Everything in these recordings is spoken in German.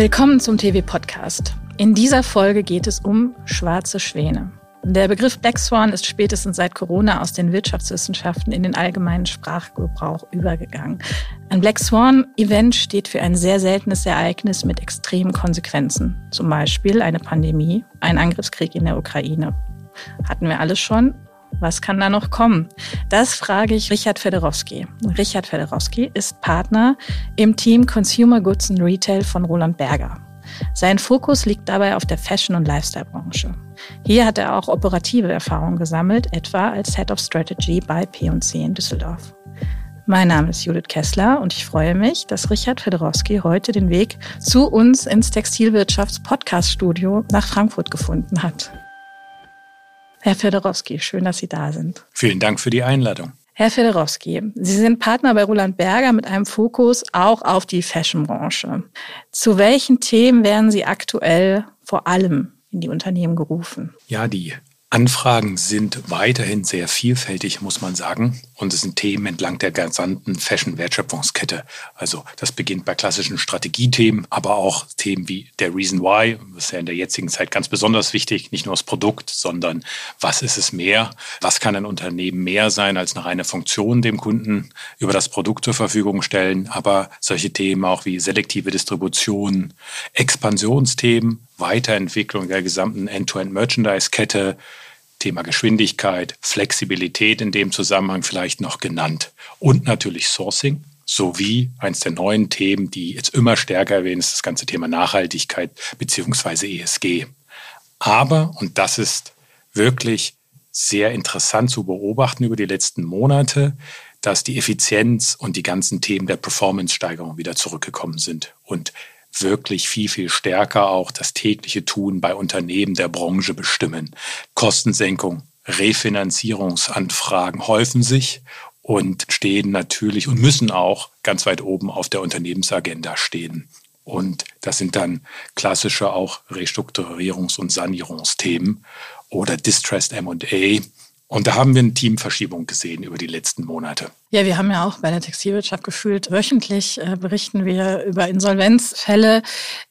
Willkommen zum TV-Podcast. In dieser Folge geht es um schwarze Schwäne. Der Begriff Black Swan ist spätestens seit Corona aus den Wirtschaftswissenschaften in den allgemeinen Sprachgebrauch übergegangen. Ein Black Swan-Event steht für ein sehr seltenes Ereignis mit extremen Konsequenzen. Zum Beispiel eine Pandemie, ein Angriffskrieg in der Ukraine. Hatten wir alles schon? Was kann da noch kommen? Das frage ich Richard Federowski. Richard Federowski ist Partner im Team Consumer Goods and Retail von Roland Berger. Sein Fokus liegt dabei auf der Fashion- und Lifestyle-Branche. Hier hat er auch operative Erfahrungen gesammelt, etwa als Head of Strategy bei P&C in Düsseldorf. Mein Name ist Judith Kessler und ich freue mich, dass Richard Federowski heute den Weg zu uns ins Textilwirtschafts-Podcast-Studio nach Frankfurt gefunden hat. Herr Federowski, schön, dass Sie da sind. Vielen Dank für die Einladung. Herr Federowski, Sie sind Partner bei Roland Berger mit einem Fokus auch auf die Fashionbranche. Zu welchen Themen werden Sie aktuell vor allem in die Unternehmen gerufen? Ja, die Anfragen sind weiterhin sehr vielfältig, muss man sagen. Und es sind Themen entlang der gesamten Fashion-Wertschöpfungskette. Also das beginnt bei klassischen Strategiethemen, aber auch Themen wie der Reason Why, das ist ja in der jetzigen Zeit ganz besonders wichtig. Nicht nur das Produkt, sondern was ist es mehr? Was kann ein Unternehmen mehr sein als eine reine Funktion dem Kunden über das Produkt zur Verfügung stellen? Aber solche Themen auch wie selektive Distribution, Expansionsthemen, Weiterentwicklung der gesamten End-to-End-Merchandise-Kette, Thema Geschwindigkeit, Flexibilität in dem Zusammenhang vielleicht noch genannt und natürlich Sourcing sowie eins der neuen Themen, die jetzt immer stärker erwähnen, ist das ganze Thema Nachhaltigkeit beziehungsweise ESG. Aber, und das ist wirklich sehr interessant zu beobachten über die letzten Monate, dass die Effizienz und die ganzen Themen der Performance-Steigerung wieder zurückgekommen sind und wirklich viel, viel stärker auch das tägliche Tun bei Unternehmen der Branche bestimmen. Kostensenkung, Refinanzierungsanfragen häufen sich und stehen natürlich und müssen auch ganz weit oben auf der Unternehmensagenda stehen. Und das sind dann klassische auch Restrukturierungs- und Sanierungsthemen oder Distressed M&A, und da haben wir eine Teamverschiebung gesehen über die letzten Monate. Ja, wir haben ja auch bei der Textilwirtschaft gefühlt wöchentlich äh, berichten wir über Insolvenzfälle.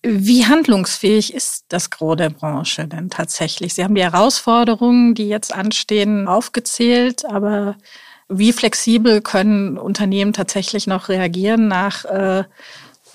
Wie handlungsfähig ist das Gros der Branche denn tatsächlich? Sie haben die Herausforderungen, die jetzt anstehen, aufgezählt, aber wie flexibel können Unternehmen tatsächlich noch reagieren nach äh,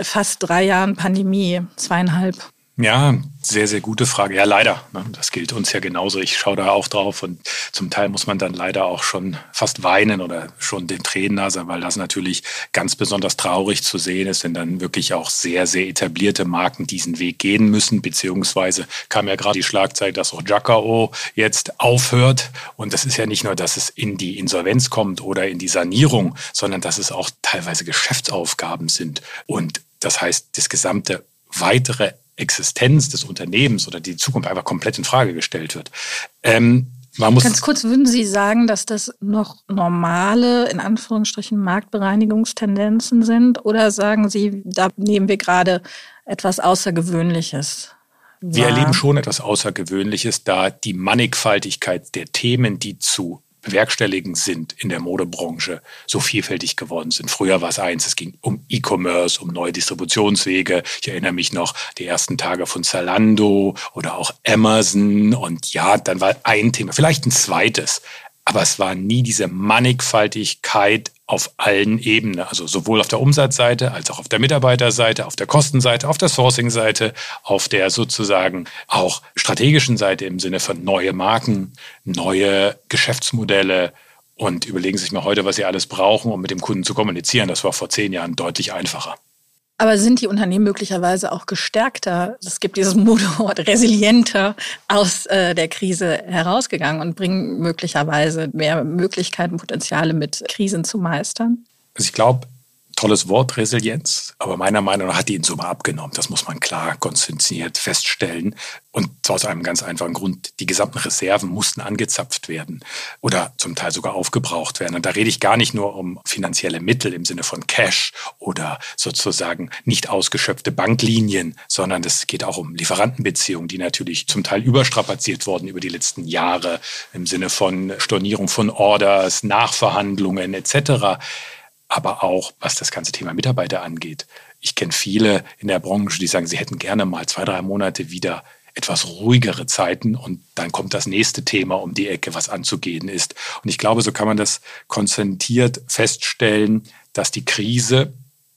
fast drei Jahren Pandemie, zweieinhalb? Ja, sehr, sehr gute Frage. Ja, leider. Ne? Das gilt uns ja genauso. Ich schaue da auch drauf und zum Teil muss man dann leider auch schon fast weinen oder schon den Tränen nasen, weil das natürlich ganz besonders traurig zu sehen ist, wenn dann wirklich auch sehr, sehr etablierte Marken diesen Weg gehen müssen, beziehungsweise kam ja gerade die Schlagzeile, dass auch Jacao jetzt aufhört. Und das ist ja nicht nur, dass es in die Insolvenz kommt oder in die Sanierung, sondern dass es auch teilweise Geschäftsaufgaben sind. Und das heißt, das gesamte weitere Existenz des Unternehmens oder die Zukunft einfach komplett in Frage gestellt wird. Ähm, Ganz kurz, würden Sie sagen, dass das noch normale, in Anführungsstrichen, Marktbereinigungstendenzen sind? Oder sagen Sie, da nehmen wir gerade etwas Außergewöhnliches? Wir erleben schon etwas Außergewöhnliches, da die Mannigfaltigkeit der Themen, die zu bewerkstelligen sind in der Modebranche, so vielfältig geworden sind. Früher war es eins, es ging um E-Commerce, um neue Distributionswege. Ich erinnere mich noch die ersten Tage von Zalando oder auch Amazon und ja, dann war ein Thema, vielleicht ein zweites, aber es war nie diese Mannigfaltigkeit auf allen Ebenen, also sowohl auf der Umsatzseite als auch auf der Mitarbeiterseite, auf der Kostenseite, auf der Sourcing-Seite, auf der sozusagen auch strategischen Seite im Sinne von neue Marken, neue Geschäftsmodelle und überlegen sich mal heute, was sie alles brauchen, um mit dem Kunden zu kommunizieren. Das war vor zehn Jahren deutlich einfacher. Aber sind die Unternehmen möglicherweise auch gestärkter? Es gibt dieses Modewort resilienter aus äh, der Krise herausgegangen und bringen möglicherweise mehr Möglichkeiten, Potenziale mit Krisen zu meistern? Also ich glaube, tolles Wort, Resilienz, aber meiner Meinung nach hat die in Summe abgenommen. Das muss man klar konzentriert feststellen. Und zwar aus einem ganz einfachen Grund. Die gesamten Reserven mussten angezapft werden oder zum Teil sogar aufgebraucht werden. Und da rede ich gar nicht nur um finanzielle Mittel im Sinne von Cash oder sozusagen nicht ausgeschöpfte Banklinien, sondern es geht auch um Lieferantenbeziehungen, die natürlich zum Teil überstrapaziert wurden über die letzten Jahre im Sinne von Stornierung von Orders, Nachverhandlungen etc aber auch was das ganze Thema Mitarbeiter angeht. ich kenne viele in der Branche, die sagen, sie hätten gerne mal zwei, drei Monate wieder etwas ruhigere Zeiten und dann kommt das nächste Thema um die Ecke, was anzugehen ist. Und ich glaube, so kann man das konzentriert feststellen, dass die Krise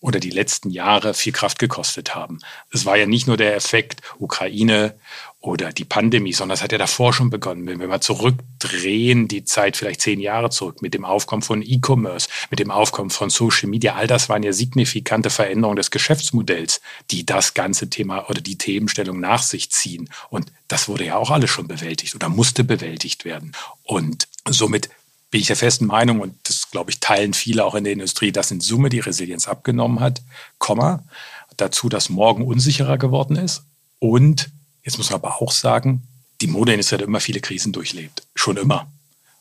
oder die letzten Jahre viel Kraft gekostet haben. Es war ja nicht nur der Effekt Ukraine oder die Pandemie, sondern es hat ja davor schon begonnen. Wenn wir mal zurückdrehen, die Zeit vielleicht zehn Jahre zurück, mit dem Aufkommen von E-Commerce, mit dem Aufkommen von Social Media, all das waren ja signifikante Veränderungen des Geschäftsmodells, die das ganze Thema oder die Themenstellung nach sich ziehen. Und das wurde ja auch alles schon bewältigt oder musste bewältigt werden. Und somit bin ich der festen Meinung, und das glaube ich teilen viele auch in der Industrie, dass in Summe die Resilienz abgenommen hat, Komma, dazu, dass morgen unsicherer geworden ist und Jetzt muss man aber auch sagen, die Modeindustrie hat immer viele Krisen durchlebt. Schon immer.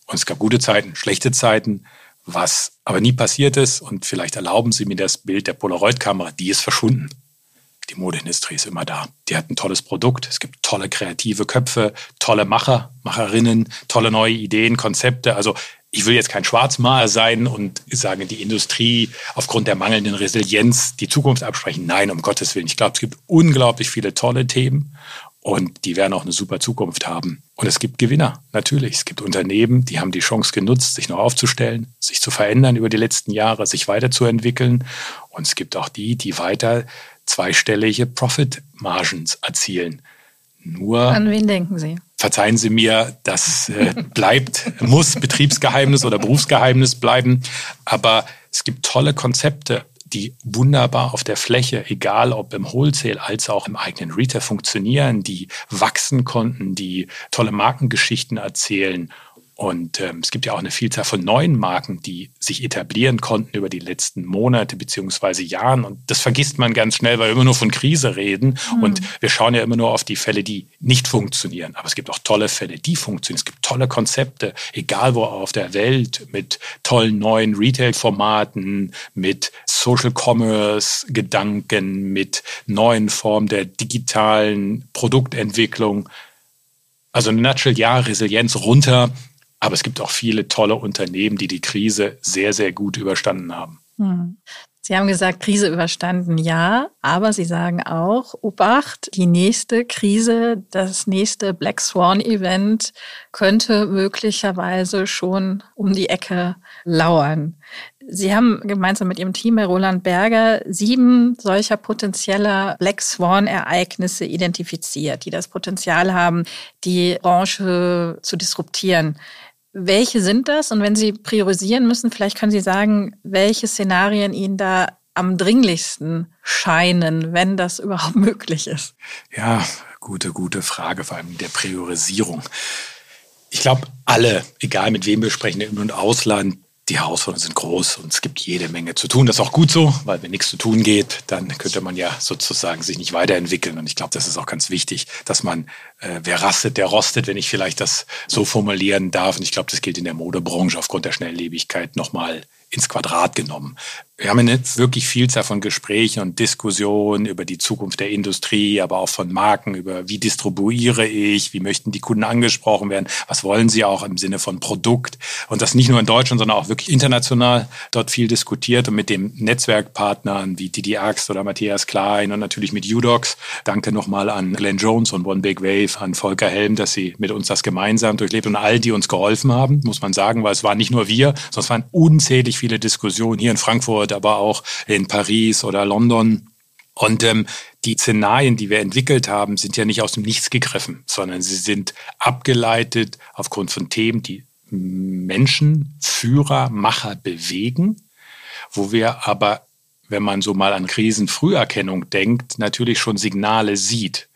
Und es gab gute Zeiten, schlechte Zeiten. Was aber nie passiert ist, und vielleicht erlauben Sie mir das Bild der Polaroid-Kamera, die ist verschwunden. Die Modeindustrie ist immer da. Die hat ein tolles Produkt. Es gibt tolle kreative Köpfe, tolle Macher, Macherinnen, tolle neue Ideen, Konzepte. Also ich will jetzt kein Schwarzmaler sein und sagen, die Industrie aufgrund der mangelnden Resilienz die Zukunft absprechen. Nein, um Gottes Willen. Ich glaube, es gibt unglaublich viele tolle Themen und die werden auch eine super Zukunft haben. Und es gibt Gewinner, natürlich. Es gibt Unternehmen, die haben die Chance genutzt, sich noch aufzustellen, sich zu verändern über die letzten Jahre, sich weiterzuentwickeln. Und es gibt auch die, die weiter zweistellige Profit-Margins erzielen. Nur. An wen denken Sie? Verzeihen Sie mir, das äh, bleibt, muss Betriebsgeheimnis oder Berufsgeheimnis bleiben. Aber es gibt tolle Konzepte die wunderbar auf der Fläche, egal ob im Wholesale als auch im eigenen Retail funktionieren, die wachsen konnten, die tolle Markengeschichten erzählen und ähm, es gibt ja auch eine Vielzahl von neuen Marken, die sich etablieren konnten über die letzten Monate beziehungsweise Jahren. Und das vergisst man ganz schnell, weil wir immer nur von Krise reden. Mhm. Und wir schauen ja immer nur auf die Fälle, die nicht funktionieren. Aber es gibt auch tolle Fälle, die funktionieren. Es gibt tolle Konzepte, egal wo auf der Welt, mit tollen neuen Retail-Formaten, mit Social Commerce-Gedanken, mit neuen Formen der digitalen Produktentwicklung. Also eine Nutshell, ja, Resilienz runter, aber es gibt auch viele tolle Unternehmen, die die Krise sehr, sehr gut überstanden haben. Hm. Sie haben gesagt, Krise überstanden, ja, aber Sie sagen auch, Obacht, die nächste Krise, das nächste Black Swan Event könnte möglicherweise schon um die Ecke lauern. Sie haben gemeinsam mit Ihrem Team, Herr Roland Berger, sieben solcher potenzieller Black Swan-Ereignisse identifiziert, die das Potenzial haben, die Branche zu disruptieren. Welche sind das? Und wenn Sie priorisieren müssen, vielleicht können Sie sagen, welche Szenarien Ihnen da am dringlichsten scheinen, wenn das überhaupt möglich ist? Ja, gute, gute Frage, vor allem der Priorisierung. Ich glaube, alle, egal mit wem wir sprechen, im und Ausland, die Herausforderungen sind groß und es gibt jede Menge zu tun. Das ist auch gut so, weil wenn nichts zu tun geht, dann könnte man ja sozusagen sich nicht weiterentwickeln. Und ich glaube, das ist auch ganz wichtig, dass man, äh, wer rastet, der rostet, wenn ich vielleicht das so formulieren darf. Und ich glaube, das gilt in der Modebranche aufgrund der Schnelllebigkeit nochmal ins Quadrat genommen. Wir haben eine wirklich Vielzahl von Gesprächen und Diskussionen über die Zukunft der Industrie, aber auch von Marken, über wie distribuiere ich, wie möchten die Kunden angesprochen werden, was wollen sie auch im Sinne von Produkt. Und das nicht nur in Deutschland, sondern auch wirklich international dort viel diskutiert und mit den Netzwerkpartnern wie Didi Axt oder Matthias Klein und natürlich mit Udox. Danke nochmal an Glenn Jones und One Big Wave, an Volker Helm, dass sie mit uns das gemeinsam durchlebt und all die uns geholfen haben, muss man sagen, weil es waren nicht nur wir, sondern es waren unzählig viele Diskussionen hier in Frankfurt Frankfurt, aber auch in Paris oder London. Und ähm, die Szenarien, die wir entwickelt haben, sind ja nicht aus dem Nichts gegriffen, sondern sie sind abgeleitet aufgrund von Themen, die Menschen, Führer, Macher bewegen, wo wir aber, wenn man so mal an Krisenfrüherkennung denkt, natürlich schon Signale sieht.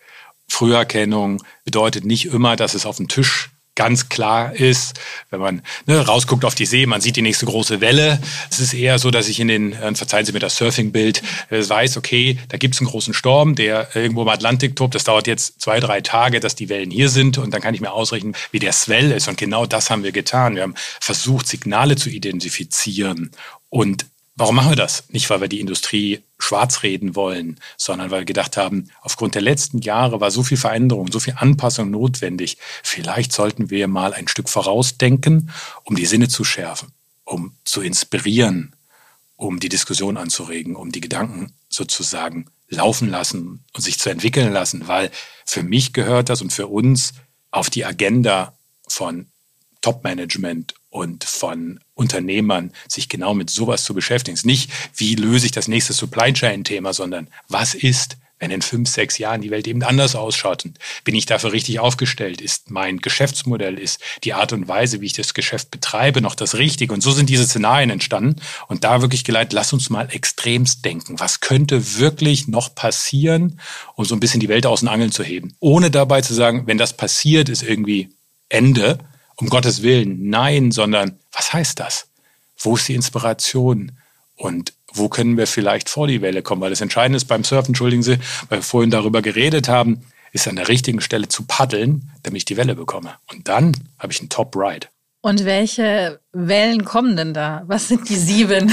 Früherkennung bedeutet nicht immer, dass es auf dem Tisch ganz klar ist, wenn man ne, rausguckt auf die See, man sieht die nächste große Welle. Es ist eher so, dass ich in den, äh, verzeihen Sie mir das Surfing-Bild, äh, weiß, okay, da gibt es einen großen Sturm, der irgendwo im Atlantik tobt. Das dauert jetzt zwei, drei Tage, dass die Wellen hier sind und dann kann ich mir ausrechnen, wie der Swell ist. Und genau das haben wir getan. Wir haben versucht, Signale zu identifizieren und Warum machen wir das? Nicht, weil wir die Industrie schwarz reden wollen, sondern weil wir gedacht haben, aufgrund der letzten Jahre war so viel Veränderung, so viel Anpassung notwendig. Vielleicht sollten wir mal ein Stück vorausdenken, um die Sinne zu schärfen, um zu inspirieren, um die Diskussion anzuregen, um die Gedanken sozusagen laufen lassen und sich zu entwickeln lassen, weil für mich gehört das und für uns auf die Agenda von Top-Management und von Unternehmern, sich genau mit sowas zu beschäftigen. Es ist nicht, wie löse ich das nächste Supply Chain-Thema, sondern was ist, wenn in fünf, sechs Jahren die Welt eben anders ausschaut? Und bin ich dafür richtig aufgestellt? Ist mein Geschäftsmodell, ist die Art und Weise, wie ich das Geschäft betreibe, noch das Richtige? Und so sind diese Szenarien entstanden. Und da wirklich geleitet, lass uns mal extremst denken. Was könnte wirklich noch passieren, um so ein bisschen die Welt aus den Angeln zu heben? Ohne dabei zu sagen, wenn das passiert, ist irgendwie Ende. Um Gottes Willen, nein, sondern was heißt das? Wo ist die Inspiration? Und wo können wir vielleicht vor die Welle kommen? Weil das Entscheidende ist beim Surfen, entschuldigen Sie, weil wir vorhin darüber geredet haben, ist an der richtigen Stelle zu paddeln, damit ich die Welle bekomme. Und dann habe ich einen Top-Ride. Und welche Wellen kommen denn da? Was sind die sieben?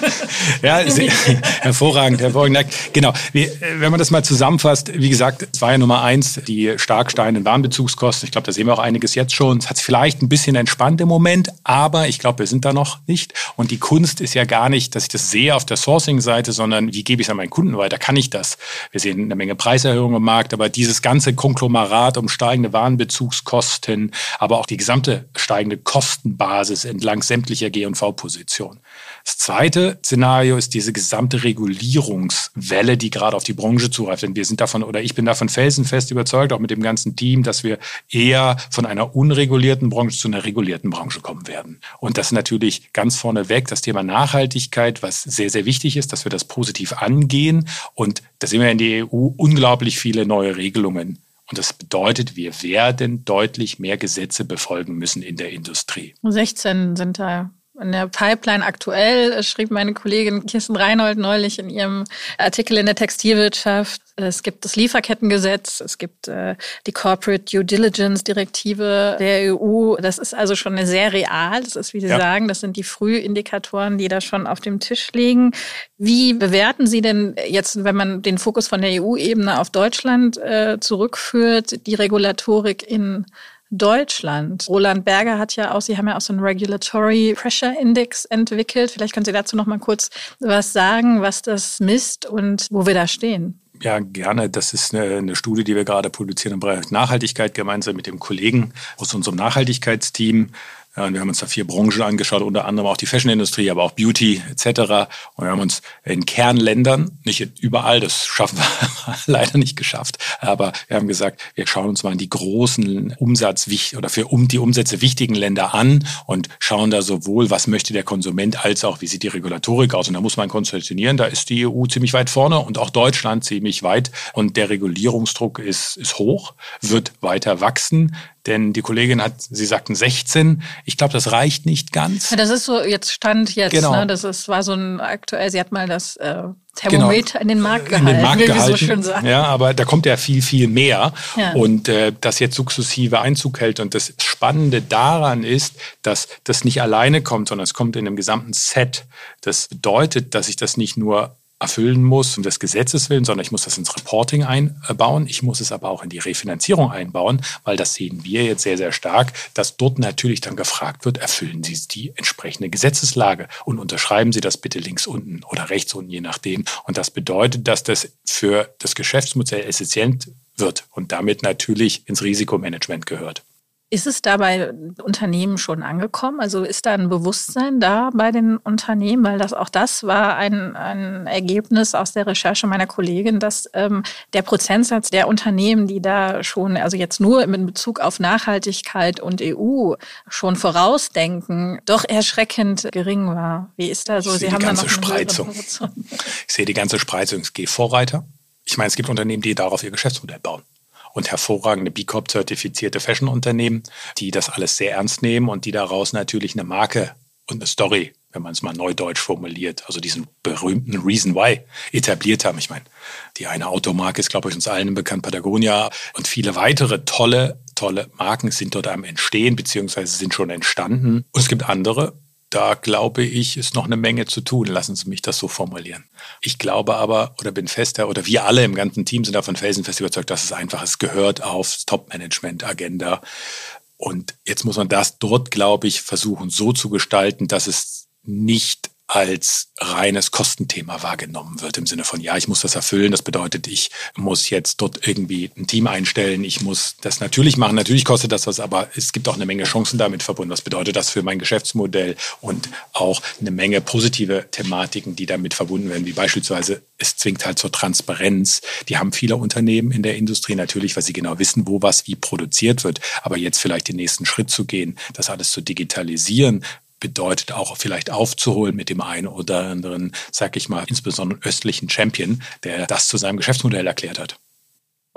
ja, hervorragend, hervorragend. Genau. Wenn man das mal zusammenfasst, wie gesagt, es war ja Nummer eins, die stark steigenden Warenbezugskosten. Ich glaube, da sehen wir auch einiges jetzt schon. Es hat sich vielleicht ein bisschen entspannt im Moment, aber ich glaube, wir sind da noch nicht. Und die Kunst ist ja gar nicht, dass ich das sehe auf der Sourcing-Seite, sondern wie gebe ich es an meinen Kunden weiter? Kann ich das? Wir sehen eine Menge Preiserhöhungen im Markt, aber dieses ganze Konglomerat um steigende Warenbezugskosten, aber auch die gesamte steigende Kostenbasis entlang sämtlicher G&V-Positionen. Das zweite Szenario ist diese gesamte Regulierungswelle, die gerade auf die Branche zugreift. Denn wir sind davon, oder ich bin davon felsenfest überzeugt, auch mit dem ganzen Team, dass wir eher von einer unregulierten Branche zu einer regulierten Branche kommen werden. Und das natürlich ganz vorneweg das Thema Nachhaltigkeit, was sehr, sehr wichtig ist, dass wir das positiv angehen. Und da sehen wir in der EU unglaublich viele neue Regelungen und das bedeutet, wir werden deutlich mehr Gesetze befolgen müssen in der Industrie. 16 sind da in der Pipeline aktuell, schrieb meine Kollegin Kirsten Reinhold neulich in ihrem Artikel in der Textilwirtschaft. Es gibt das Lieferkettengesetz, es gibt äh, die Corporate Due Diligence Direktive der EU. Das ist also schon sehr real. Das ist, wie Sie ja. sagen, das sind die Frühindikatoren, die da schon auf dem Tisch liegen. Wie bewerten Sie denn jetzt, wenn man den Fokus von der EU-Ebene auf Deutschland äh, zurückführt, die Regulatorik in Deutschland. Roland Berger hat ja auch, Sie haben ja auch so einen Regulatory Pressure Index entwickelt. Vielleicht können Sie dazu noch mal kurz was sagen, was das misst und wo wir da stehen. Ja, gerne. Das ist eine, eine, Studie, die wir gerade produzieren im Bereich Nachhaltigkeit gemeinsam mit dem Kollegen aus unserem Nachhaltigkeitsteam. Ja, wir haben uns da vier Branchen angeschaut, unter anderem auch die Fashionindustrie, aber auch Beauty etc. Und wir haben uns in Kernländern, nicht überall, das schaffen wir leider nicht geschafft, aber wir haben gesagt, wir schauen uns mal die großen Umsatz oder für um die Umsätze wichtigen Länder an und schauen da sowohl, was möchte der Konsument, als auch, wie sieht die Regulatorik aus. Und da muss man konzessionieren, da ist die EU ziemlich weit vorne und auch Deutschland ziemlich weit. Und der Regulierungsdruck ist, ist hoch, wird weiter wachsen. Denn die Kollegin hat, Sie sagten 16. Ich glaube, das reicht nicht ganz. Ja, das ist so jetzt Stand jetzt. Genau. Ne? Das ist, war so ein aktuell, sie hat mal das äh, Thermometer genau. in den Markt gehalten, in den Markt gehalten. So schön sagen. Ja, aber da kommt ja viel, viel mehr. Ja. Und äh, das jetzt sukzessive Einzug hält. Und das Spannende daran ist, dass das nicht alleine kommt, sondern es kommt in einem gesamten Set. Das bedeutet, dass ich das nicht nur erfüllen muss um des Gesetzes willen, sondern ich muss das ins Reporting einbauen. Ich muss es aber auch in die Refinanzierung einbauen, weil das sehen wir jetzt sehr, sehr stark, dass dort natürlich dann gefragt wird, erfüllen Sie die entsprechende Gesetzeslage und unterschreiben Sie das bitte links unten oder rechts unten, je nachdem. Und das bedeutet, dass das für das Geschäftsmodell effizient wird und damit natürlich ins Risikomanagement gehört. Ist es da bei Unternehmen schon angekommen? Also ist da ein Bewusstsein da bei den Unternehmen? Weil das auch das war ein, ein Ergebnis aus der Recherche meiner Kollegin, dass ähm, der Prozentsatz der Unternehmen, die da schon, also jetzt nur in Bezug auf Nachhaltigkeit und EU schon vorausdenken, doch erschreckend gering war. Wie ist da so? Ich Sie haben die ganze Spreizung. Ich sehe die ganze Spreizung. Es geht Vorreiter. Ich meine, es gibt Unternehmen, die darauf ihr Geschäftsmodell bauen und hervorragende B Corp-zertifizierte Fashion-Unternehmen, die das alles sehr ernst nehmen und die daraus natürlich eine Marke und eine Story, wenn man es mal neudeutsch formuliert, also diesen berühmten Reason Why etabliert haben. Ich meine, die eine Automarke ist, glaube ich, uns allen bekannt, Patagonia und viele weitere tolle, tolle Marken sind dort am Entstehen, beziehungsweise sind schon entstanden. Und es gibt andere, da glaube ich, ist noch eine Menge zu tun. Lassen Sie mich das so formulieren. Ich glaube aber oder bin fester oder wir alle im ganzen Team sind davon felsenfest überzeugt, dass es einfach, es gehört aufs Top-Management-Agenda. Und jetzt muss man das dort, glaube ich, versuchen so zu gestalten, dass es nicht als reines Kostenthema wahrgenommen wird. Im Sinne von, ja, ich muss das erfüllen. Das bedeutet, ich muss jetzt dort irgendwie ein Team einstellen. Ich muss das natürlich machen. Natürlich kostet das was, aber es gibt auch eine Menge Chancen damit verbunden. Was bedeutet das für mein Geschäftsmodell und auch eine Menge positive Thematiken, die damit verbunden werden, wie beispielsweise es zwingt halt zur Transparenz. Die haben viele Unternehmen in der Industrie natürlich, weil sie genau wissen, wo was wie produziert wird. Aber jetzt vielleicht den nächsten Schritt zu gehen, das alles zu digitalisieren, bedeutet auch vielleicht aufzuholen mit dem einen oder anderen, sag ich mal, insbesondere östlichen Champion, der das zu seinem Geschäftsmodell erklärt hat.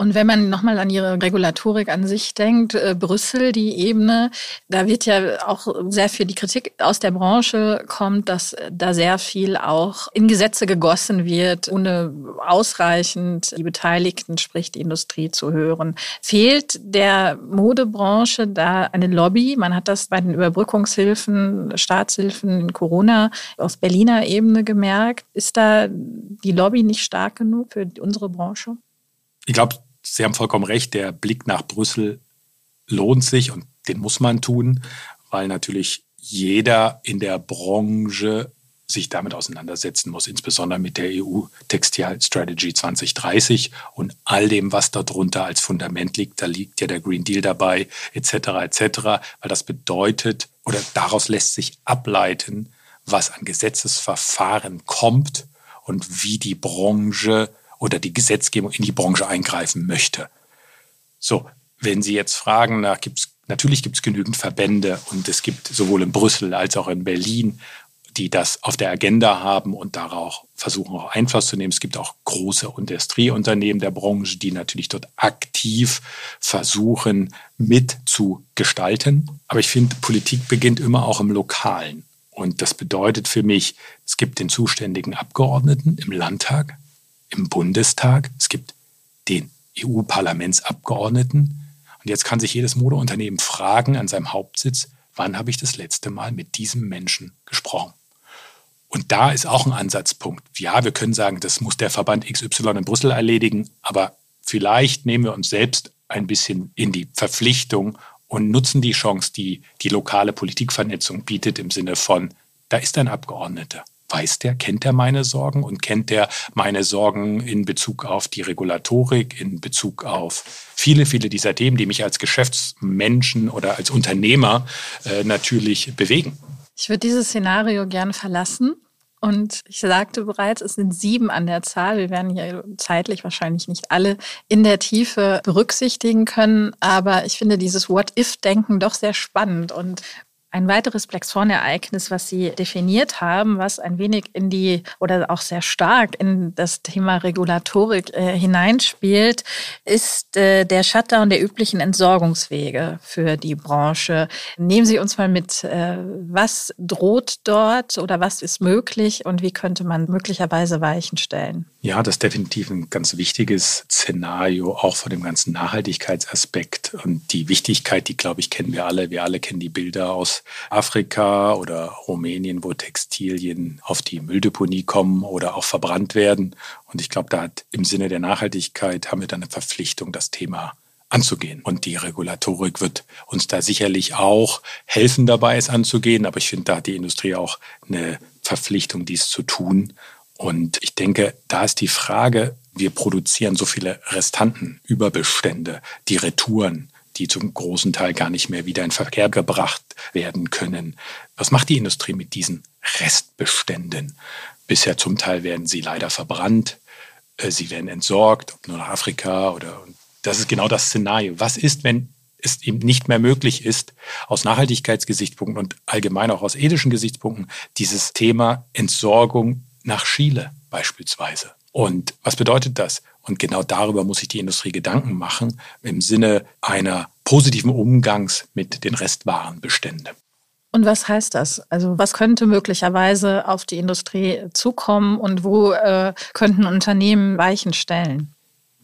Und wenn man nochmal an Ihre Regulatorik an sich denkt, äh, Brüssel, die Ebene, da wird ja auch sehr viel die Kritik aus der Branche kommt, dass da sehr viel auch in Gesetze gegossen wird, ohne ausreichend die Beteiligten, sprich die Industrie zu hören. Fehlt der Modebranche da eine Lobby? Man hat das bei den Überbrückungshilfen, Staatshilfen in Corona aus Berliner Ebene gemerkt. Ist da die Lobby nicht stark genug für unsere Branche? Ich glaube, Sie haben vollkommen recht, der Blick nach Brüssel lohnt sich und den muss man tun, weil natürlich jeder in der Branche sich damit auseinandersetzen muss, insbesondere mit der EU Textile Strategy 2030 und all dem, was darunter als Fundament liegt. Da liegt ja der Green Deal dabei, etc., etc., weil das bedeutet oder daraus lässt sich ableiten, was an Gesetzesverfahren kommt und wie die Branche oder die Gesetzgebung in die Branche eingreifen möchte. So, wenn Sie jetzt fragen, na, gibt's, natürlich gibt es genügend Verbände und es gibt sowohl in Brüssel als auch in Berlin, die das auf der Agenda haben und darauf versuchen auch Einfluss zu nehmen. Es gibt auch große Industrieunternehmen der Branche, die natürlich dort aktiv versuchen mitzugestalten. Aber ich finde, Politik beginnt immer auch im Lokalen. Und das bedeutet für mich, es gibt den zuständigen Abgeordneten im Landtag, im Bundestag, es gibt den EU-Parlamentsabgeordneten. Und jetzt kann sich jedes Modeunternehmen fragen an seinem Hauptsitz, wann habe ich das letzte Mal mit diesem Menschen gesprochen? Und da ist auch ein Ansatzpunkt. Ja, wir können sagen, das muss der Verband XY in Brüssel erledigen, aber vielleicht nehmen wir uns selbst ein bisschen in die Verpflichtung und nutzen die Chance, die die lokale Politikvernetzung bietet im Sinne von, da ist ein Abgeordneter. Weiß der, kennt er meine Sorgen und kennt der meine Sorgen in Bezug auf die Regulatorik, in Bezug auf viele, viele dieser Themen, die mich als Geschäftsmenschen oder als Unternehmer äh, natürlich bewegen? Ich würde dieses Szenario gerne verlassen. Und ich sagte bereits, es sind sieben an der Zahl. Wir werden hier zeitlich wahrscheinlich nicht alle in der Tiefe berücksichtigen können. Aber ich finde dieses What-If-Denken doch sehr spannend. Und ein weiteres Black Swan-Ereignis, was Sie definiert haben, was ein wenig in die oder auch sehr stark in das Thema Regulatorik äh, hineinspielt, ist äh, der Shutdown der üblichen Entsorgungswege für die Branche. Nehmen Sie uns mal mit, äh, was droht dort oder was ist möglich und wie könnte man möglicherweise Weichen stellen? Ja, das ist definitiv ein ganz wichtiges Szenario, auch vor dem ganzen Nachhaltigkeitsaspekt und die Wichtigkeit, die, glaube ich, kennen wir alle. Wir alle kennen die Bilder aus Afrika oder Rumänien, wo Textilien auf die Mülldeponie kommen oder auch verbrannt werden. Und ich glaube, da hat im Sinne der Nachhaltigkeit haben wir dann eine Verpflichtung, das Thema anzugehen. Und die Regulatorik wird uns da sicherlich auch helfen dabei, es anzugehen. Aber ich finde, da hat die Industrie auch eine Verpflichtung, dies zu tun. Und ich denke, da ist die Frage, wir produzieren so viele Restanten, Überbestände, die Retouren, die zum großen Teil gar nicht mehr wieder in Verkehr gebracht werden können. Was macht die Industrie mit diesen Restbeständen? Bisher zum Teil werden sie leider verbrannt, äh, sie werden entsorgt, ob nur nach Afrika oder das ist genau das Szenario. Was ist, wenn es eben nicht mehr möglich ist, aus Nachhaltigkeitsgesichtspunkten und allgemein auch aus ethischen Gesichtspunkten, dieses Thema Entsorgung nach Chile beispielsweise. Und was bedeutet das? Und genau darüber muss sich die Industrie Gedanken machen im Sinne einer positiven Umgangs mit den Restwarenbeständen. Und was heißt das? Also was könnte möglicherweise auf die Industrie zukommen und wo äh, könnten Unternehmen Weichen stellen?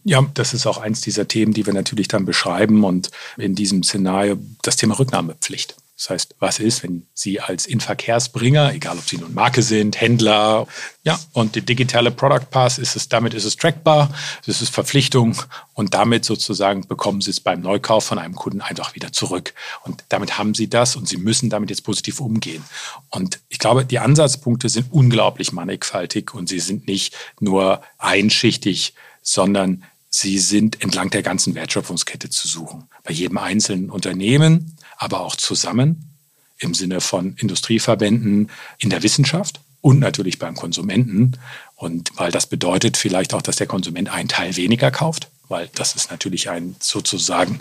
Ja, das ist auch eins dieser Themen, die wir natürlich dann beschreiben und in diesem Szenario das Thema Rücknahmepflicht. Das heißt, was ist, wenn Sie als Inverkehrsbringer, egal ob Sie nun Marke sind, Händler, ja, und der digitale Product Pass ist es, damit ist es trackbar, es ist Verpflichtung und damit sozusagen bekommen Sie es beim Neukauf von einem Kunden einfach wieder zurück. Und damit haben Sie das und Sie müssen damit jetzt positiv umgehen. Und ich glaube, die Ansatzpunkte sind unglaublich mannigfaltig und sie sind nicht nur einschichtig, sondern sie sind entlang der ganzen Wertschöpfungskette zu suchen. Bei jedem einzelnen Unternehmen, aber auch zusammen im Sinne von Industrieverbänden in der Wissenschaft und natürlich beim Konsumenten. Und weil das bedeutet vielleicht auch, dass der Konsument einen Teil weniger kauft, weil das ist natürlich ein sozusagen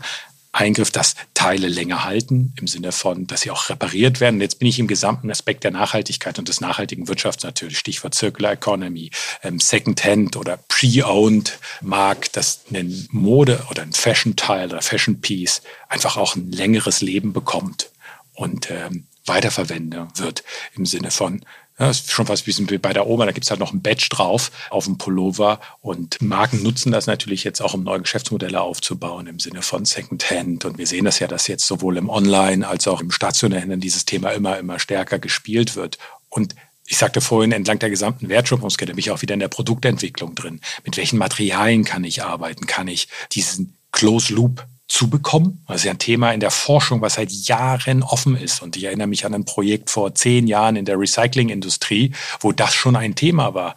Eingriff, dass Teile länger halten, im Sinne von, dass sie auch repariert werden. Jetzt bin ich im gesamten Aspekt der Nachhaltigkeit und des nachhaltigen Wirtschafts natürlich, Stichwort Circular Economy, ähm, Second-Hand oder Pre-Owned mag, dass ein Mode- oder ein Fashion-Teil oder Fashion-Piece einfach auch ein längeres Leben bekommt und ähm, weiterverwendet wird im Sinne von ja, ist schon fast wie bei der Oma, da gibt's halt noch ein Badge drauf auf dem Pullover. Und Marken nutzen das natürlich jetzt auch, um neue Geschäftsmodelle aufzubauen im Sinne von Secondhand. Und wir sehen das ja, dass jetzt sowohl im Online als auch im stationären dieses Thema immer, immer stärker gespielt wird. Und ich sagte vorhin, entlang der gesamten Wertschöpfungskette bin ich auch wieder in der Produktentwicklung drin. Mit welchen Materialien kann ich arbeiten? Kann ich diesen Close Loop zu bekommen. Das ist ja ein Thema in der Forschung, was seit Jahren offen ist. Und ich erinnere mich an ein Projekt vor zehn Jahren in der Recyclingindustrie, wo das schon ein Thema war.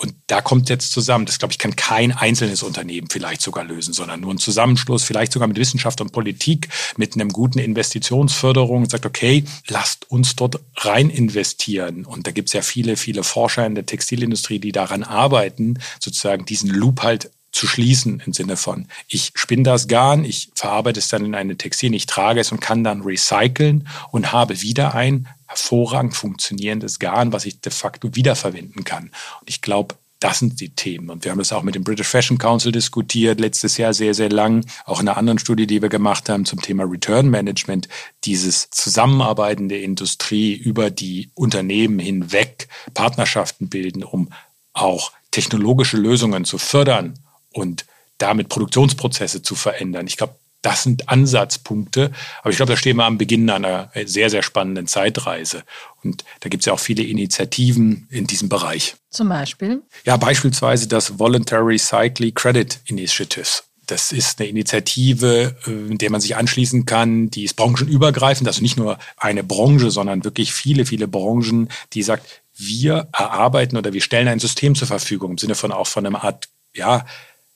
Und da kommt jetzt zusammen, das glaube ich, kann kein einzelnes Unternehmen vielleicht sogar lösen, sondern nur ein Zusammenschluss, vielleicht sogar mit Wissenschaft und Politik, mit einem guten Investitionsförderung und sagt, okay, lasst uns dort rein investieren. Und da gibt es ja viele, viele Forscher in der Textilindustrie, die daran arbeiten, sozusagen diesen Loop halt zu schließen im Sinne von, ich spinne das Garn, ich verarbeite es dann in eine Textil, ich trage es und kann dann recyceln und habe wieder ein hervorragend funktionierendes Garn, was ich de facto wiederverwenden kann. Und ich glaube, das sind die Themen. Und wir haben das auch mit dem British Fashion Council diskutiert, letztes Jahr sehr, sehr lang. Auch in einer anderen Studie, die wir gemacht haben zum Thema Return Management, dieses Zusammenarbeiten der Industrie über die Unternehmen hinweg, Partnerschaften bilden, um auch technologische Lösungen zu fördern und damit Produktionsprozesse zu verändern. Ich glaube, das sind Ansatzpunkte. Aber ich glaube, da stehen wir am Beginn einer sehr, sehr spannenden Zeitreise. Und da gibt es ja auch viele Initiativen in diesem Bereich. Zum Beispiel? Ja, beispielsweise das Voluntary Cycling Credit Initiatives. Das ist eine Initiative, in der man sich anschließen kann, die ist branchenübergreifend, also nicht nur eine Branche, sondern wirklich viele, viele Branchen, die sagt, wir erarbeiten oder wir stellen ein System zur Verfügung im Sinne von auch von einer Art, ja,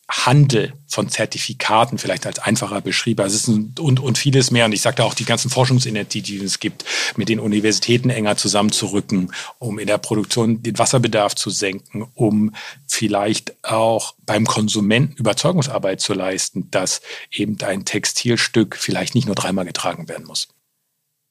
Handel von Zertifikaten vielleicht als einfacher beschrieben. Also es ist und, und vieles mehr. Und ich sagte auch die ganzen Forschungsinitiativen, die es gibt, mit den Universitäten enger zusammenzurücken, um in der Produktion den Wasserbedarf zu senken, um vielleicht auch beim Konsumenten Überzeugungsarbeit zu leisten, dass eben ein Textilstück vielleicht nicht nur dreimal getragen werden muss.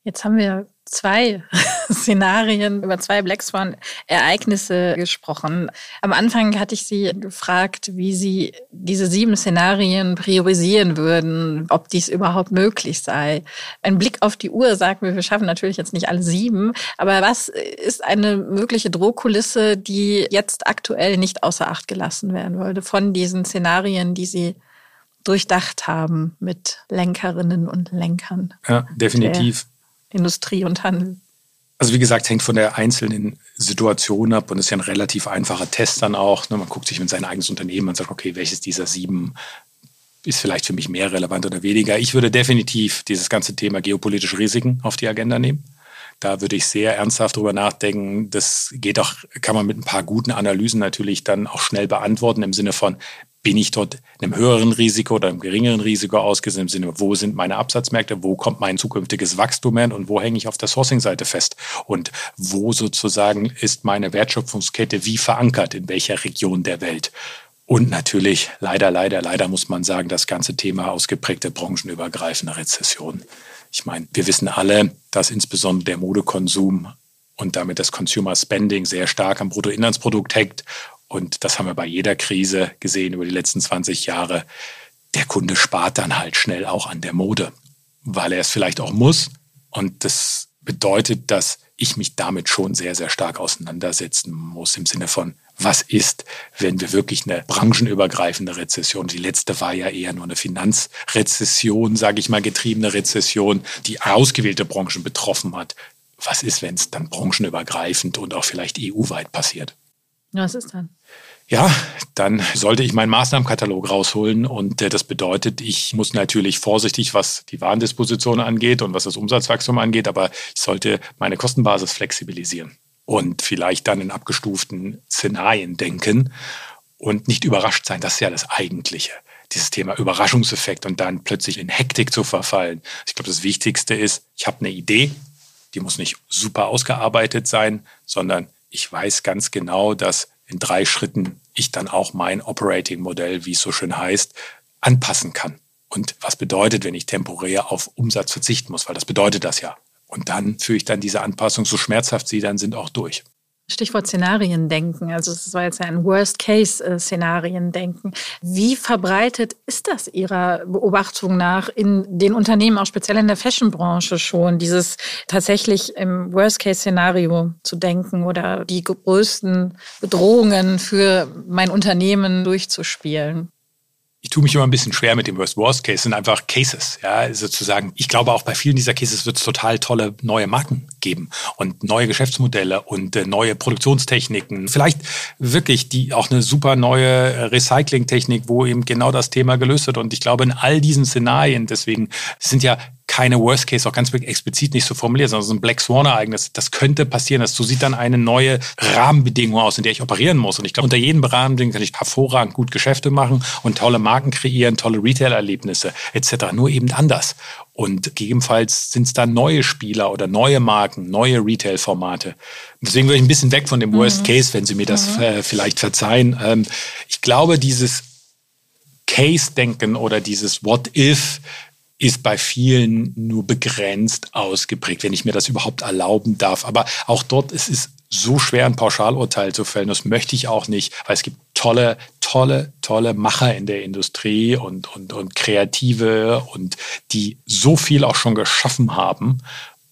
Jetzt haben wir zwei Szenarien, über zwei Black Swan-Ereignisse gesprochen. Am Anfang hatte ich Sie gefragt, wie Sie diese sieben Szenarien priorisieren würden, ob dies überhaupt möglich sei. Ein Blick auf die Uhr sagt mir, wir schaffen natürlich jetzt nicht alle sieben, aber was ist eine mögliche Drohkulisse, die jetzt aktuell nicht außer Acht gelassen werden würde von diesen Szenarien, die Sie durchdacht haben mit Lenkerinnen und Lenkern? Ja, definitiv. Industrie und Handel? Also wie gesagt, hängt von der einzelnen Situation ab und ist ja ein relativ einfacher Test dann auch. Ne? Man guckt sich mit sein eigenes Unternehmen und sagt, okay, welches dieser sieben ist vielleicht für mich mehr relevant oder weniger. Ich würde definitiv dieses ganze Thema geopolitische Risiken auf die Agenda nehmen. Da würde ich sehr ernsthaft drüber nachdenken. Das geht auch, kann man mit ein paar guten Analysen natürlich dann auch schnell beantworten im Sinne von, bin ich dort einem höheren Risiko oder einem geringeren Risiko ausgesetzt im Sinne, wo sind meine Absatzmärkte, wo kommt mein zukünftiges Wachstum hin und wo hänge ich auf der Sourcing-Seite fest und wo sozusagen ist meine Wertschöpfungskette wie verankert, in welcher Region der Welt. Und natürlich, leider, leider, leider muss man sagen, das ganze Thema ausgeprägte branchenübergreifende Rezession. Ich meine, wir wissen alle, dass insbesondere der Modekonsum und damit das Consumer Spending sehr stark am Bruttoinlandsprodukt hängt und das haben wir bei jeder Krise gesehen über die letzten 20 Jahre. Der Kunde spart dann halt schnell auch an der Mode, weil er es vielleicht auch muss. Und das bedeutet, dass ich mich damit schon sehr, sehr stark auseinandersetzen muss im Sinne von, was ist, wenn wir wirklich eine branchenübergreifende Rezession, die letzte war ja eher nur eine Finanzrezession, sage ich mal, getriebene Rezession, die ausgewählte Branchen betroffen hat. Was ist, wenn es dann branchenübergreifend und auch vielleicht EU-weit passiert? Was ist dann? Ja, dann sollte ich meinen Maßnahmenkatalog rausholen und äh, das bedeutet, ich muss natürlich vorsichtig, was die Warendisposition angeht und was das Umsatzwachstum angeht, aber ich sollte meine Kostenbasis flexibilisieren und vielleicht dann in abgestuften Szenarien denken und nicht überrascht sein. Das ist ja das Eigentliche. Dieses Thema Überraschungseffekt und dann plötzlich in Hektik zu verfallen. Ich glaube, das Wichtigste ist, ich habe eine Idee, die muss nicht super ausgearbeitet sein, sondern ich weiß ganz genau, dass in drei Schritten ich dann auch mein Operating-Modell, wie es so schön heißt, anpassen kann. Und was bedeutet, wenn ich temporär auf Umsatz verzichten muss? Weil das bedeutet das ja. Und dann führe ich dann diese Anpassung, so schmerzhaft sie dann sind, auch durch. Stichwort Szenariendenken. Also es war jetzt ein Worst-Case-Szenariendenken. Wie verbreitet ist das Ihrer Beobachtung nach in den Unternehmen, auch speziell in der Fashion-Branche schon, dieses tatsächlich im Worst-Case-Szenario zu denken oder die größten Bedrohungen für mein Unternehmen durchzuspielen? Ich tue mich immer ein bisschen schwer mit dem Worst Worst Case, sind einfach Cases, ja, sozusagen. Ich glaube auch bei vielen dieser Cases wird es total tolle neue Marken geben und neue Geschäftsmodelle und äh, neue Produktionstechniken. Vielleicht wirklich die auch eine super neue Recyclingtechnik, wo eben genau das Thema gelöst wird. Und ich glaube, in all diesen Szenarien, deswegen sind ja keine Worst Case auch ganz explizit nicht so formuliert, sondern so ein Black Swan Ereignis. Das könnte passieren. Das, so sieht dann eine neue Rahmenbedingung aus, in der ich operieren muss. Und ich glaube, unter jedem Rahmenbedingung kann ich hervorragend gut Geschäfte machen und tolle Marken kreieren, tolle Retail-Erlebnisse etc. Nur eben anders. Und gegebenenfalls sind es dann neue Spieler oder neue Marken, neue Retail-Formate. Deswegen würde ich ein bisschen weg von dem mhm. Worst Case, wenn Sie mir das mhm. äh, vielleicht verzeihen. Ähm, ich glaube, dieses Case-Denken oder dieses What if ist bei vielen nur begrenzt ausgeprägt, wenn ich mir das überhaupt erlauben darf. Aber auch dort ist es so schwer, ein Pauschalurteil zu fällen. Das möchte ich auch nicht, weil es gibt tolle, tolle, tolle Macher in der Industrie und, und, und Kreative und die so viel auch schon geschaffen haben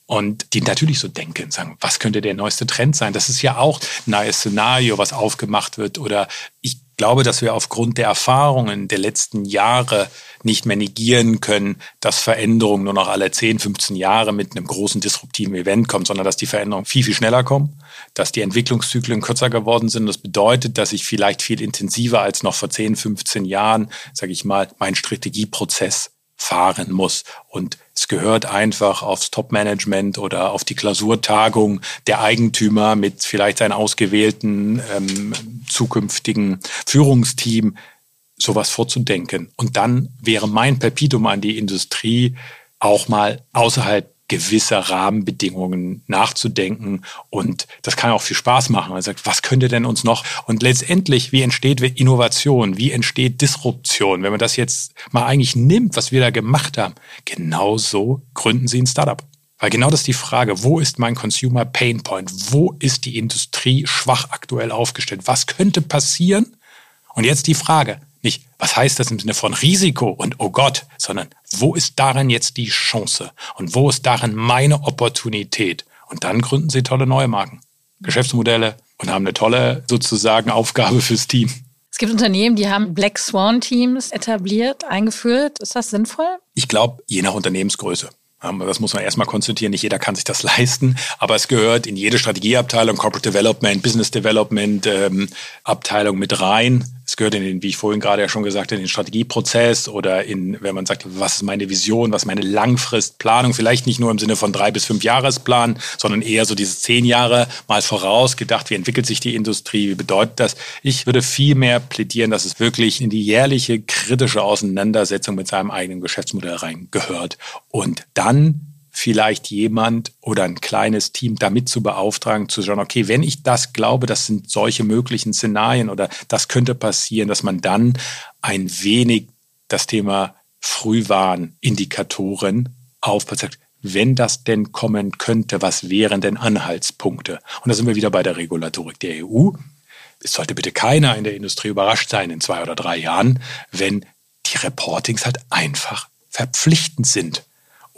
und die natürlich so denken, sagen, was könnte der neueste Trend sein? Das ist ja auch ein neues Szenario, was aufgemacht wird. Oder ich glaube, dass wir aufgrund der Erfahrungen der letzten Jahre nicht mehr negieren können, dass Veränderungen nur noch alle 10, 15 Jahre mit einem großen disruptiven Event kommen, sondern dass die Veränderungen viel, viel schneller kommen, dass die Entwicklungszyklen kürzer geworden sind. Das bedeutet, dass ich vielleicht viel intensiver als noch vor 10, 15 Jahren, sage ich mal, meinen Strategieprozess fahren muss. Und es gehört einfach aufs Top-Management oder auf die Klausurtagung der Eigentümer mit vielleicht seinem ausgewählten ähm, zukünftigen Führungsteam sowas vorzudenken. Und dann wäre mein Perpetuum an die Industrie auch mal außerhalb gewisser Rahmenbedingungen nachzudenken. Und das kann auch viel Spaß machen. Man sagt, was könnte denn uns noch? Und letztendlich, wie entsteht Innovation? Wie entsteht Disruption? Wenn man das jetzt mal eigentlich nimmt, was wir da gemacht haben, genau so gründen Sie ein Startup. Weil genau das ist die Frage, wo ist mein Consumer Pain Point? Wo ist die Industrie schwach aktuell aufgestellt? Was könnte passieren? Und jetzt die Frage, nicht, was heißt das im Sinne von Risiko und oh Gott, sondern wo ist darin jetzt die Chance und wo ist darin meine Opportunität? Und dann gründen sie tolle neue Marken, Geschäftsmodelle und haben eine tolle sozusagen Aufgabe fürs Team. Es gibt Unternehmen, die haben Black Swan Teams etabliert, eingeführt. Ist das sinnvoll? Ich glaube, je nach Unternehmensgröße. Das muss man erstmal konzentrieren. Nicht jeder kann sich das leisten, aber es gehört in jede Strategieabteilung, Corporate Development, Business Development ähm, Abteilung mit rein. Es gehört in den, wie ich vorhin gerade ja schon gesagt habe, in den Strategieprozess oder in, wenn man sagt, was ist meine Vision, was ist meine Langfristplanung, vielleicht nicht nur im Sinne von drei bis fünf Jahresplan, sondern eher so diese zehn Jahre mal vorausgedacht, wie entwickelt sich die Industrie, wie bedeutet das? Ich würde viel mehr plädieren, dass es wirklich in die jährliche kritische Auseinandersetzung mit seinem eigenen Geschäftsmodell rein gehört und dann vielleicht jemand oder ein kleines Team damit zu beauftragen, zu schauen, okay, wenn ich das glaube, das sind solche möglichen Szenarien oder das könnte passieren, dass man dann ein wenig das Thema Frühwarnindikatoren aufpasst. Wenn das denn kommen könnte, was wären denn Anhaltspunkte? Und da sind wir wieder bei der Regulatorik der EU. Es sollte bitte keiner in der Industrie überrascht sein in zwei oder drei Jahren, wenn die Reportings halt einfach verpflichtend sind.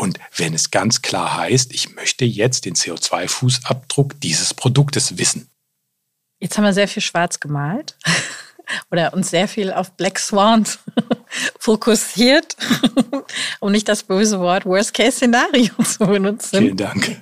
Und wenn es ganz klar heißt, ich möchte jetzt den CO2-Fußabdruck dieses Produktes wissen. Jetzt haben wir sehr viel schwarz gemalt oder uns sehr viel auf Black Swans fokussiert, um nicht das böse Wort Worst-Case-Szenario zu benutzen. Vielen Dank.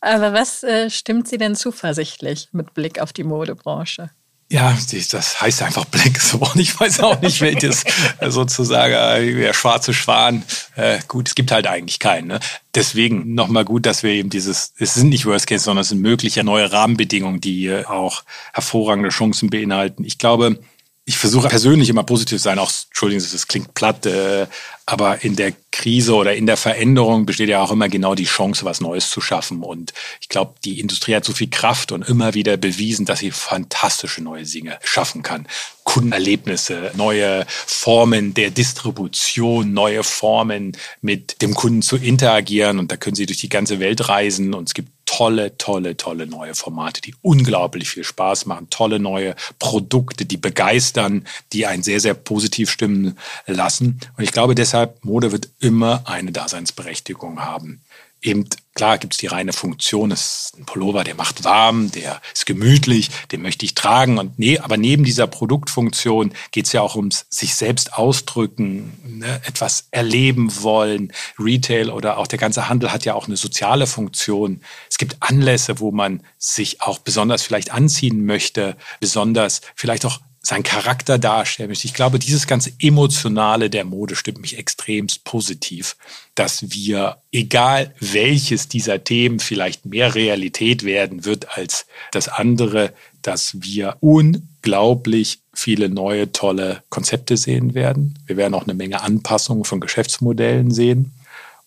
Aber was äh, stimmt Sie denn zuversichtlich mit Blick auf die Modebranche? Ja, das heißt einfach Black Swan. Ich weiß auch nicht, welches äh, sozusagen äh, der schwarze Schwan. Äh, gut, es gibt halt eigentlich keinen. Ne? Deswegen nochmal gut, dass wir eben dieses, es sind nicht Worst Case, sondern es sind mögliche neue Rahmenbedingungen, die auch hervorragende Chancen beinhalten. Ich glaube, ich versuche persönlich immer positiv zu sein, auch, Entschuldigen Sie, das klingt platt, äh, aber in der Krise oder in der Veränderung besteht ja auch immer genau die Chance, was Neues zu schaffen. Und ich glaube, die Industrie hat so viel Kraft und immer wieder bewiesen, dass sie fantastische neue Dinge schaffen kann. Kundenerlebnisse, neue Formen der Distribution, neue Formen mit dem Kunden zu interagieren. Und da können sie durch die ganze Welt reisen und es gibt tolle, tolle, tolle neue Formate, die unglaublich viel Spaß machen, tolle neue Produkte, die begeistern, die einen sehr, sehr positiv stimmen lassen. Und ich glaube deshalb, Mode wird immer eine Daseinsberechtigung haben eben, klar gibt es die reine Funktion, es ist ein Pullover, der macht warm, der ist gemütlich, den möchte ich tragen. Und nee, aber neben dieser Produktfunktion geht es ja auch ums sich selbst ausdrücken, ne, etwas erleben wollen. Retail oder auch der ganze Handel hat ja auch eine soziale Funktion. Es gibt Anlässe, wo man sich auch besonders vielleicht anziehen möchte, besonders vielleicht auch sein Charakter darstellen möchte. Ich glaube, dieses ganze Emotionale der Mode stimmt mich extremst positiv, dass wir, egal welches dieser Themen vielleicht mehr Realität werden wird als das andere, dass wir unglaublich viele neue, tolle Konzepte sehen werden. Wir werden auch eine Menge Anpassungen von Geschäftsmodellen sehen.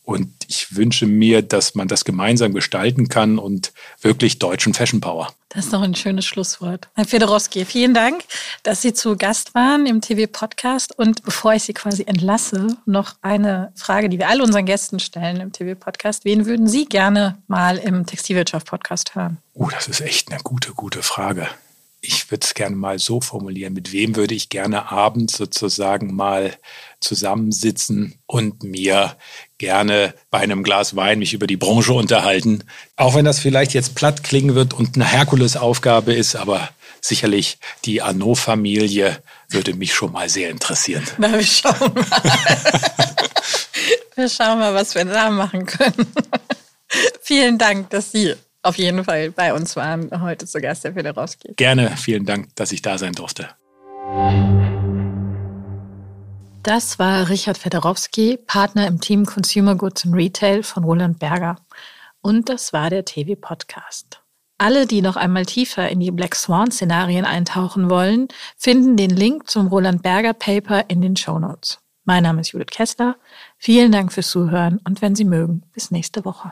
Und ich wünsche mir, dass man das gemeinsam gestalten kann und wirklich deutschen Fashion Power. Das ist doch ein schönes Schlusswort. Herr Fedorowski, vielen Dank, dass Sie zu Gast waren im TV-Podcast. Und bevor ich Sie quasi entlasse, noch eine Frage, die wir all unseren Gästen stellen im TV-Podcast. Wen würden Sie gerne mal im Textilwirtschaft-Podcast hören? Oh, das ist echt eine gute, gute Frage ich würde es gerne mal so formulieren, mit wem würde ich gerne abends sozusagen mal zusammensitzen und mir gerne bei einem Glas Wein mich über die Branche unterhalten. Auch wenn das vielleicht jetzt platt klingen wird und eine Herkulesaufgabe ist, aber sicherlich die Arnaud-Familie würde mich schon mal sehr interessieren. Na, wir schauen mal. wir schauen mal, was wir da machen können. Vielen Dank, dass Sie auf jeden Fall bei uns waren heute zu Gast, Herr Federowski. Gerne, vielen Dank, dass ich da sein durfte. Das war Richard Federowski, Partner im Team Consumer Goods and Retail von Roland Berger. Und das war der TV-Podcast. Alle, die noch einmal tiefer in die Black Swan-Szenarien eintauchen wollen, finden den Link zum Roland Berger Paper in den Show Notes. Mein Name ist Judith Kessler. Vielen Dank fürs Zuhören und wenn Sie mögen, bis nächste Woche.